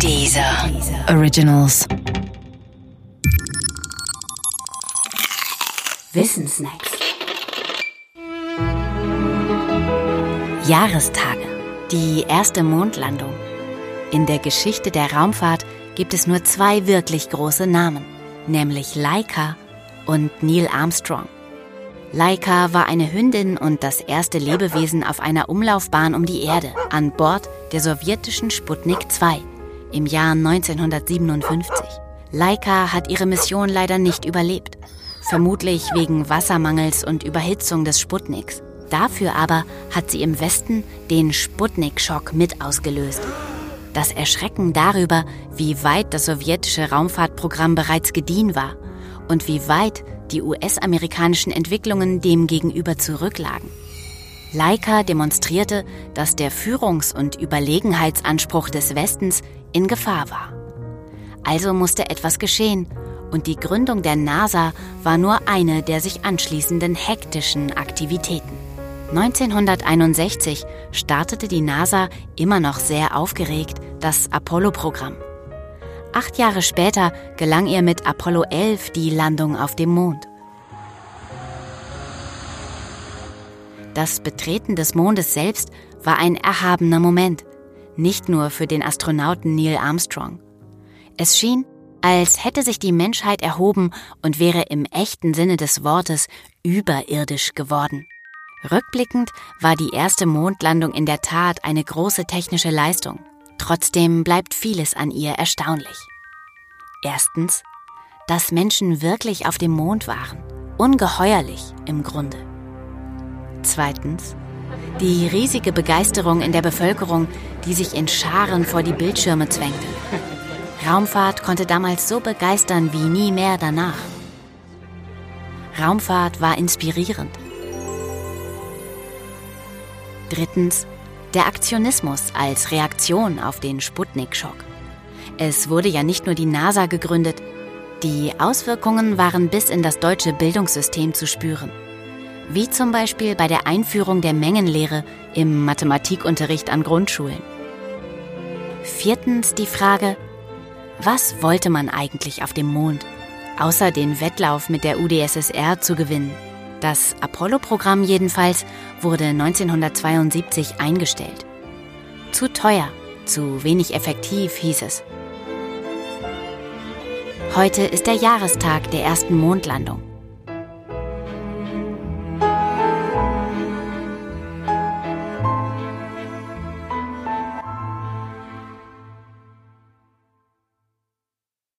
Dieser Originals. Wissensnacks. Jahrestage. Die erste Mondlandung. In der Geschichte der Raumfahrt gibt es nur zwei wirklich große Namen, nämlich Laika und Neil Armstrong. Laika war eine Hündin und das erste Lebewesen auf einer Umlaufbahn um die Erde an Bord der sowjetischen Sputnik 2 im Jahr 1957. Laika hat ihre Mission leider nicht überlebt, vermutlich wegen Wassermangels und Überhitzung des Sputniks. Dafür aber hat sie im Westen den Sputnik-Schock mit ausgelöst. Das Erschrecken darüber, wie weit das sowjetische Raumfahrtprogramm bereits gediehen war und wie weit die US-amerikanischen Entwicklungen demgegenüber zurücklagen. Laika demonstrierte, dass der Führungs- und Überlegenheitsanspruch des Westens in Gefahr war. Also musste etwas geschehen, und die Gründung der NASA war nur eine der sich anschließenden hektischen Aktivitäten. 1961 startete die NASA immer noch sehr aufgeregt das Apollo-Programm. Acht Jahre später gelang ihr mit Apollo 11 die Landung auf dem Mond. Das Betreten des Mondes selbst war ein erhabener Moment, nicht nur für den Astronauten Neil Armstrong. Es schien, als hätte sich die Menschheit erhoben und wäre im echten Sinne des Wortes überirdisch geworden. Rückblickend war die erste Mondlandung in der Tat eine große technische Leistung. Trotzdem bleibt vieles an ihr erstaunlich. Erstens, dass Menschen wirklich auf dem Mond waren. Ungeheuerlich im Grunde. Zweitens, die riesige Begeisterung in der Bevölkerung, die sich in Scharen vor die Bildschirme zwängte. Raumfahrt konnte damals so begeistern wie nie mehr danach. Raumfahrt war inspirierend. Drittens, der Aktionismus als Reaktion auf den Sputnik-Schock. Es wurde ja nicht nur die NASA gegründet, die Auswirkungen waren bis in das deutsche Bildungssystem zu spüren. Wie zum Beispiel bei der Einführung der Mengenlehre im Mathematikunterricht an Grundschulen. Viertens die Frage, was wollte man eigentlich auf dem Mond, außer den Wettlauf mit der UdSSR zu gewinnen? Das Apollo-Programm jedenfalls wurde 1972 eingestellt. Zu teuer, zu wenig effektiv, hieß es. Heute ist der Jahrestag der ersten Mondlandung.